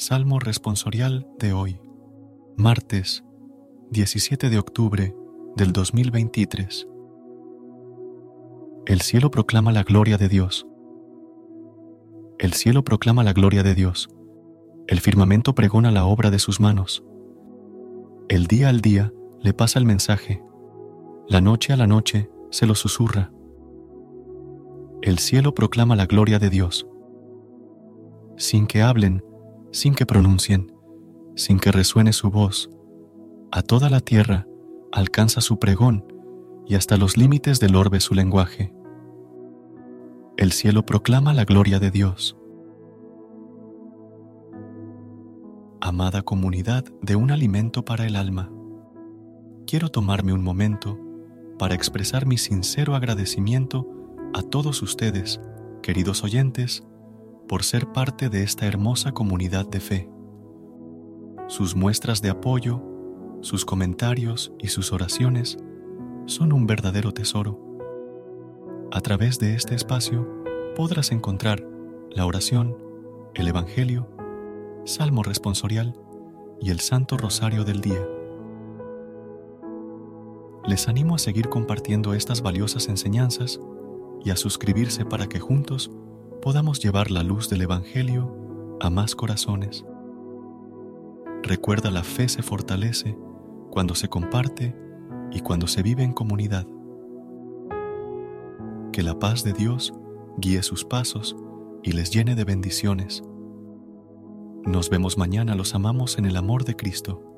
Salmo responsorial de hoy, martes 17 de octubre del 2023. El cielo proclama la gloria de Dios. El cielo proclama la gloria de Dios. El firmamento pregona la obra de sus manos. El día al día le pasa el mensaje. La noche a la noche se lo susurra. El cielo proclama la gloria de Dios. Sin que hablen, sin que pronuncien, sin que resuene su voz, a toda la tierra alcanza su pregón y hasta los límites del orbe su lenguaje. El cielo proclama la gloria de Dios. Amada comunidad de un alimento para el alma, quiero tomarme un momento para expresar mi sincero agradecimiento a todos ustedes, queridos oyentes, por ser parte de esta hermosa comunidad de fe. Sus muestras de apoyo, sus comentarios y sus oraciones son un verdadero tesoro. A través de este espacio podrás encontrar la oración, el Evangelio, Salmo responsorial y el Santo Rosario del Día. Les animo a seguir compartiendo estas valiosas enseñanzas y a suscribirse para que juntos podamos llevar la luz del Evangelio a más corazones. Recuerda la fe se fortalece cuando se comparte y cuando se vive en comunidad. Que la paz de Dios guíe sus pasos y les llene de bendiciones. Nos vemos mañana, los amamos en el amor de Cristo.